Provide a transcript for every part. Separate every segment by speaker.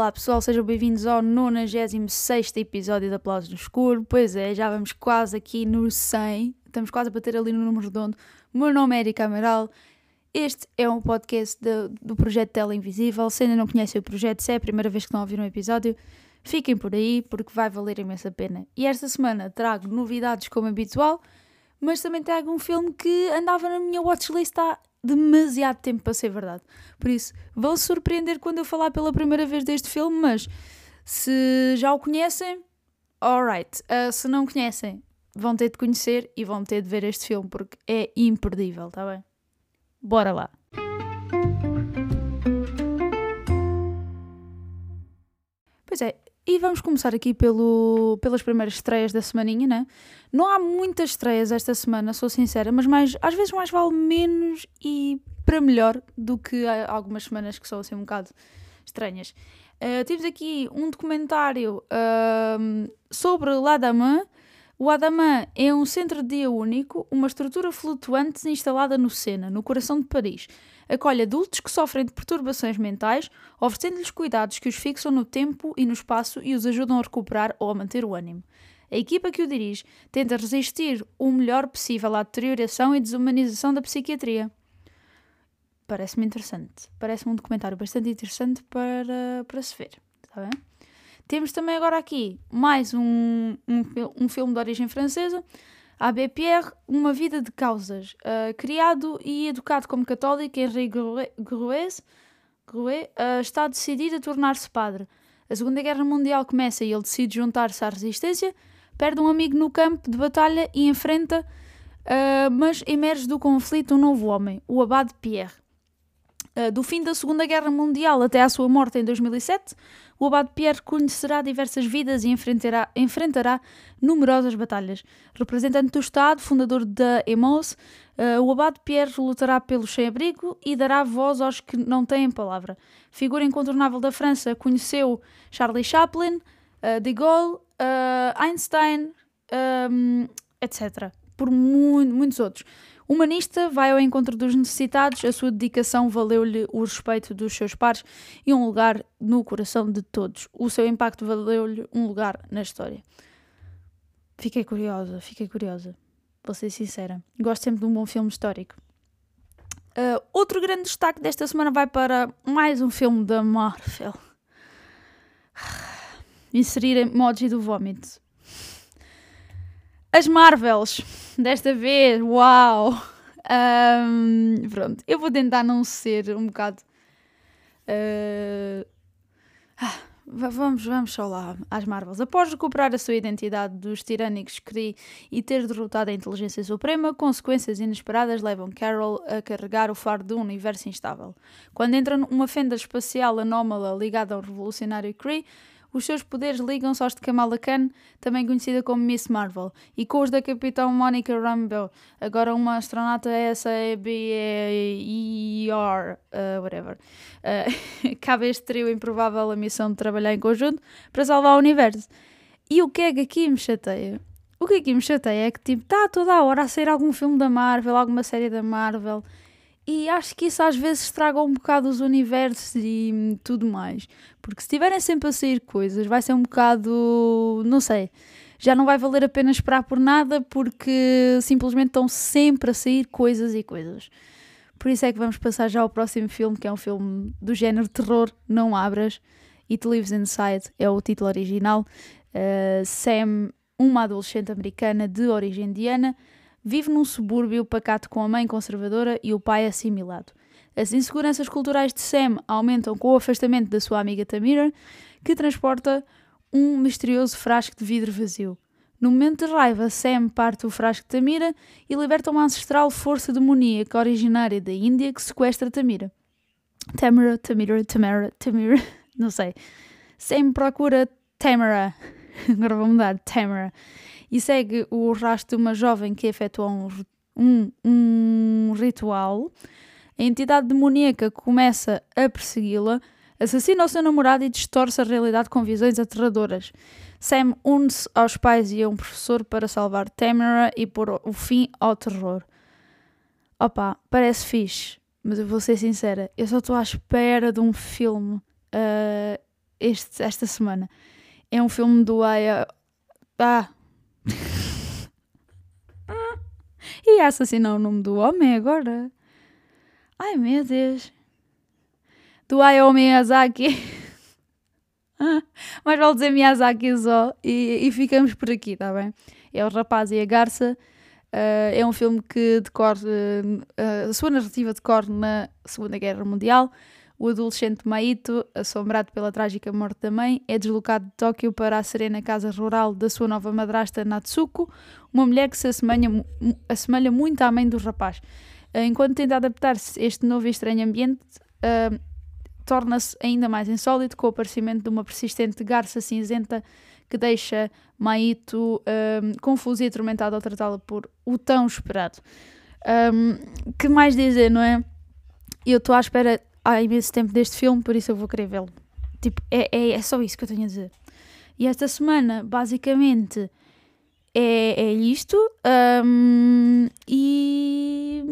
Speaker 1: Olá pessoal, sejam bem-vindos ao 96 episódio de Aplausos no Escuro. Pois é, já vamos quase aqui no 100, estamos quase a bater ali no número redondo. O meu nome é Erika Amaral, este é um podcast de, do projeto Tela Invisível. Se ainda não conhecem o projeto, se é a primeira vez que estão a ouvir um episódio, fiquem por aí porque vai valer imensa pena. E esta semana trago novidades como habitual, mas também trago um filme que andava na minha watchlist há demasiado tempo para ser verdade. Por isso, vão se surpreender quando eu falar pela primeira vez deste filme, mas se já o conhecem, alright. Uh, se não conhecem, vão ter de conhecer e vão ter de ver este filme porque é imperdível, tá bem? Bora lá! Pois é, e vamos começar aqui pelo, pelas primeiras estreias da semaninha, né? Não há muitas estreias esta semana, sou sincera, mas mais, às vezes mais vale menos e para melhor do que algumas semanas que são assim um bocado estranhas. Uh, temos aqui um documentário uh, sobre L'Adamant. O Adamant é um centro de dia único, uma estrutura flutuante instalada no Sena, no coração de Paris acolhe adultos que sofrem de perturbações mentais, oferecendo-lhes cuidados que os fixam no tempo e no espaço e os ajudam a recuperar ou a manter o ânimo. A equipa que o dirige tenta resistir o melhor possível à deterioração e desumanização da psiquiatria. Parece-me interessante. Parece-me um documentário bastante interessante para, para se ver. Está bem? Temos também agora aqui mais um, um, um filme de origem francesa Pierre, Uma Vida de Causas. Uh, criado e educado como católico, Henri Grouet uh, está decidido a tornar-se padre. A Segunda Guerra Mundial começa e ele decide juntar-se à resistência, perde um amigo no campo de batalha e enfrenta, uh, mas emerge do conflito um novo homem, o Abade Pierre. Uh, do fim da Segunda Guerra Mundial até à sua morte em 2007, o Abade Pierre conhecerá diversas vidas e enfrentará, enfrentará numerosas batalhas. Representante do Estado, fundador da EMOS, uh, o Abade Pierre lutará pelo sem-abrigo e dará voz aos que não têm palavra. Figura incontornável da França, conheceu Charlie Chaplin, uh, de Gaulle, Einstein, um, etc. Por mu muitos outros. Humanista, vai ao encontro dos necessitados, a sua dedicação valeu-lhe o respeito dos seus pares e um lugar no coração de todos. O seu impacto valeu-lhe um lugar na história. Fiquei curiosa, fiquei curiosa. Vou ser sincera. Gosto sempre de um bom filme histórico. Uh, outro grande destaque desta semana vai para mais um filme da Marvel. Inserir emoji do vómito. As Marvels, desta vez, uau! Um, pronto, eu vou tentar não ser um bocado. Uh, vamos, vamos só lá às Marvels. Após recuperar a sua identidade dos tirânicos Kree e ter derrotado a inteligência suprema, consequências inesperadas levam Carol a carregar o fardo de um universo instável. Quando entra numa fenda espacial anómala ligada ao revolucionário Kree, os seus poderes ligam-se aos de Kamala Khan, também conhecida como Miss Marvel, e com os da Capitão Monica Rambeau, agora uma astronauta S-A-B-E-R, uh, whatever. Uh, cabe este trio improvável a missão de trabalhar em conjunto para salvar o universo. E o que é que aqui me chateia? O que aqui me chateia é que, tipo, está toda a hora a sair algum filme da Marvel, alguma série da Marvel, e acho que isso às vezes estraga um bocado os universos e tudo mais. Porque se tiverem sempre a sair coisas, vai ser um bocado. não sei. Já não vai valer a pena esperar por nada porque simplesmente estão sempre a sair coisas e coisas. Por isso é que vamos passar já ao próximo filme, que é um filme do género terror, não abras. It Lives Inside é o título original. Uh, Sam, uma adolescente americana de origem indiana, vive num subúrbio pacato com a mãe conservadora e o pai assimilado. As inseguranças culturais de Sam aumentam com o afastamento da sua amiga Tamira, que transporta um misterioso frasco de vidro vazio. No momento de raiva, Sam parte o frasco de Tamira e liberta uma ancestral força demoníaca originária da Índia que sequestra Tamira. Tamara, Tamira, Tamara, Tamira, não sei. Sam procura Tamara. Agora vou mudar, Tamara e segue o rastro de uma jovem que efetua um, um, um ritual. A entidade demoníaca começa a persegui-la, assassina o seu namorado e distorce a realidade com visões aterradoras. Sam une-se aos pais e a um professor para salvar Tamara e pôr o fim ao terror. Opa, parece fixe, mas eu vou ser sincera, eu só estou à espera de um filme uh, este, esta semana. É um filme do Aya. Ah! E assassinar o nome do homem agora. Ai meu Deus. Do Hayao Miyazaki. Mas vale dizer Miyazaki só e, e ficamos por aqui, tá bem? É o Rapaz e a Garça. Uh, é um filme que decorre, uh, a sua narrativa decorre na Segunda Guerra Mundial. O adolescente Maito, assombrado pela trágica morte da mãe, é deslocado de Tóquio para a serena casa rural da sua nova madrasta Natsuko, uma mulher que se assemelha, assemelha muito à mãe do rapaz. Uh, enquanto tenta adaptar-se a este novo e estranho ambiente, torna-se ainda mais insólito com o aparecimento de uma persistente garça cinzenta que deixa Maito um, confuso e atormentado ao tratá-la por o tão esperado. Um, que mais dizer, não é? Eu estou à espera há imenso tempo deste filme, por isso eu vou querer vê-lo. Tipo, é, é, é só isso que eu tenho a dizer. E esta semana, basicamente, é, é isto. Um, e.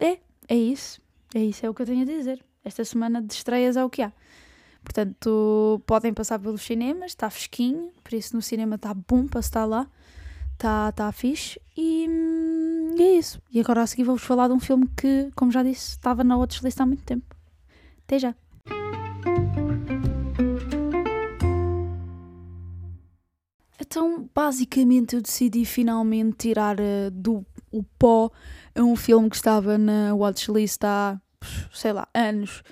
Speaker 1: É, é isso. É isso, é o que eu tenho a dizer esta semana de estreias é o que há. Portanto, podem passar pelos cinemas, está fresquinho, por isso no cinema está bom para estar lá, está tá fixe e, e, é isso. E agora a seguir vou-vos falar de um filme que, como já disse, estava na watchlist há muito tempo. Até já! Então, basicamente, eu decidi finalmente tirar uh, do o pó um filme que estava na watchlist há sei lá, anos.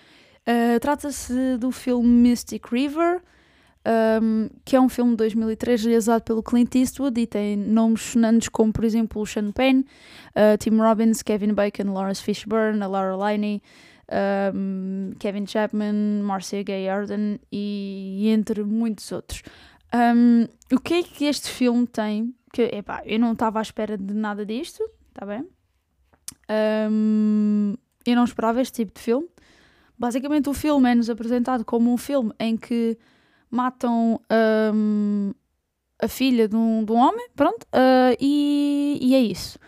Speaker 1: Uh, Trata-se do filme Mystic River, um, que é um filme de 2003 realizado pelo Clint Eastwood e tem nomes sonantes como, por exemplo, o Sean Penn, uh, Tim Robbins, Kevin Bacon, Lawrence Fishburne, a Laura Linney, um, Kevin Chapman, Marcia Gay Arden e, entre muitos outros. Um, o que é que este filme tem? Que, epá, eu não estava à espera de nada disto, tá bem? Eu não esperava este tipo de filme. Basicamente, o filme é-nos apresentado como um filme em que matam um, a filha de um, de um homem, pronto, uh, e, e, é isso.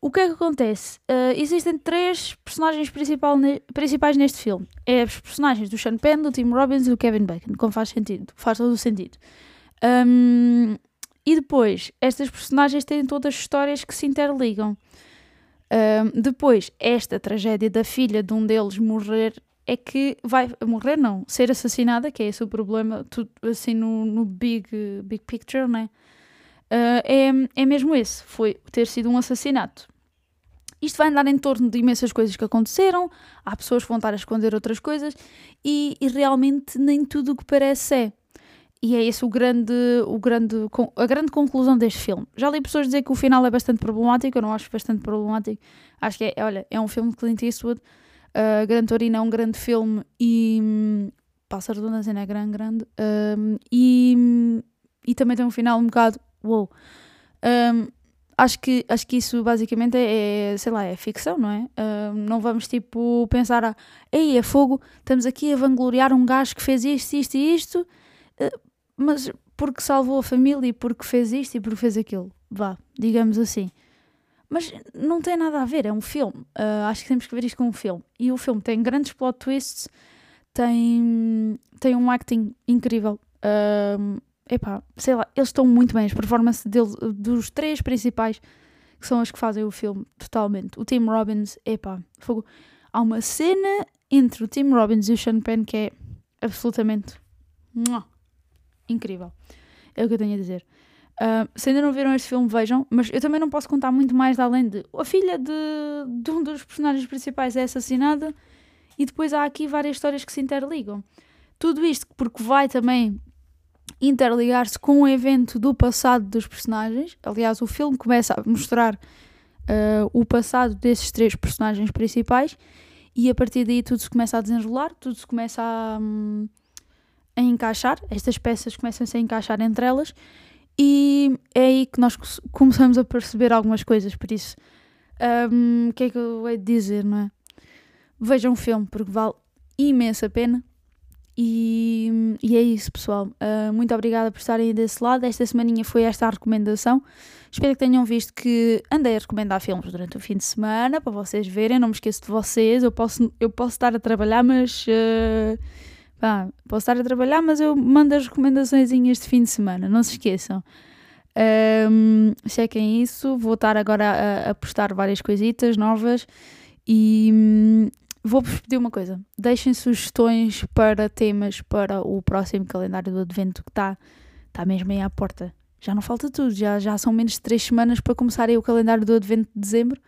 Speaker 1: O que é que acontece? Uh, existem três personagens ne principais neste filme. É os personagens do Sean Penn, do Tim Robbins e do Kevin Bacon, como faz sentido, faz todo o sentido. Um, e depois, estas personagens têm todas histórias que se interligam. Um, depois, esta tragédia da filha de um deles morrer é que vai morrer, não, ser assassinada, que é esse o problema, tudo assim no, no big, big picture, né? Uh, é, é mesmo esse, foi ter sido um assassinato. Isto vai andar em torno de imensas coisas que aconteceram, há pessoas que vão estar a esconder outras coisas e, e realmente nem tudo o que parece é. E é esse o grande, o grande, a grande conclusão deste filme. Já li pessoas dizer que o final é bastante problemático, eu não acho bastante problemático. Acho que é, olha, é um filme de Clint Eastwood. Uh, Gran Torino é um grande filme e. Um, passa a redundância, não é grande, grande. Um, e, e também tem um final um bocado. Wow. Um, acho, que, acho que isso basicamente é, é sei lá, é ficção, não é? Um, não vamos tipo pensar, a, ei, é fogo, estamos aqui a vangloriar um gajo que fez isto, isto e isto eh, mas porque salvou a família e porque fez isto e porque fez aquilo. Vá, digamos assim. Mas não tem nada a ver, é um filme. Uh, acho que temos que ver isto como um filme. E o filme tem grandes plot twists, tem, tem um acting incrível. Uh, epá, sei lá, eles estão muito bem. As performances deles, dos três principais, que são as que fazem o filme totalmente. O Tim Robbins, epá, fogo. Há uma cena entre o Tim Robbins e o Sean Penn que é absolutamente incrível. É o que eu tenho a dizer. Uh, se ainda não viram este filme, vejam, mas eu também não posso contar muito mais além de a filha de, de um dos personagens principais é assassinada e depois há aqui várias histórias que se interligam. Tudo isto porque vai também interligar-se com o evento do passado dos personagens. Aliás, o filme começa a mostrar uh, o passado desses três personagens principais e a partir daí tudo se começa a desenrolar, tudo se começa a. Um, a encaixar, estas peças começam-se a encaixar entre elas e é aí que nós começamos a perceber algumas coisas, por isso um, o que é que eu hei de dizer, não é? Vejam um filme, porque vale imensa pena. E, e é isso, pessoal. Uh, muito obrigada por estarem desse lado. Esta semaninha foi esta a recomendação. Espero que tenham visto que andei a recomendar filmes durante o fim de semana para vocês verem. Não me esqueço de vocês. Eu posso, eu posso estar a trabalhar, mas. Uh, pá, posso estar a trabalhar, mas eu mando as recomendações de fim de semana. Não se esqueçam. Um, chequem isso. Vou estar agora a, a postar várias coisitas novas. E hum, vou-vos pedir uma coisa: deixem sugestões para temas para o próximo calendário do Advento que está tá mesmo aí à porta. Já não falta tudo, já, já são menos de 3 semanas para começar aí o calendário do Advento de dezembro.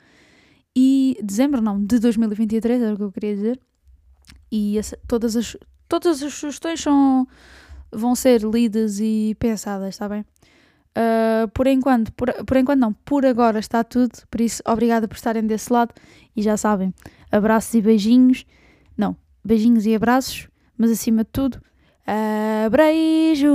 Speaker 1: E. dezembro não, de 2023, era o que eu queria dizer. E essa, todas, as, todas as sugestões são, vão ser lidas e pensadas, está bem? Uh, por enquanto, por, por enquanto não, por agora está tudo, por isso obrigada por estarem desse lado e já sabem, abraços e beijinhos, não, beijinhos e abraços, mas acima de tudo, abreijo!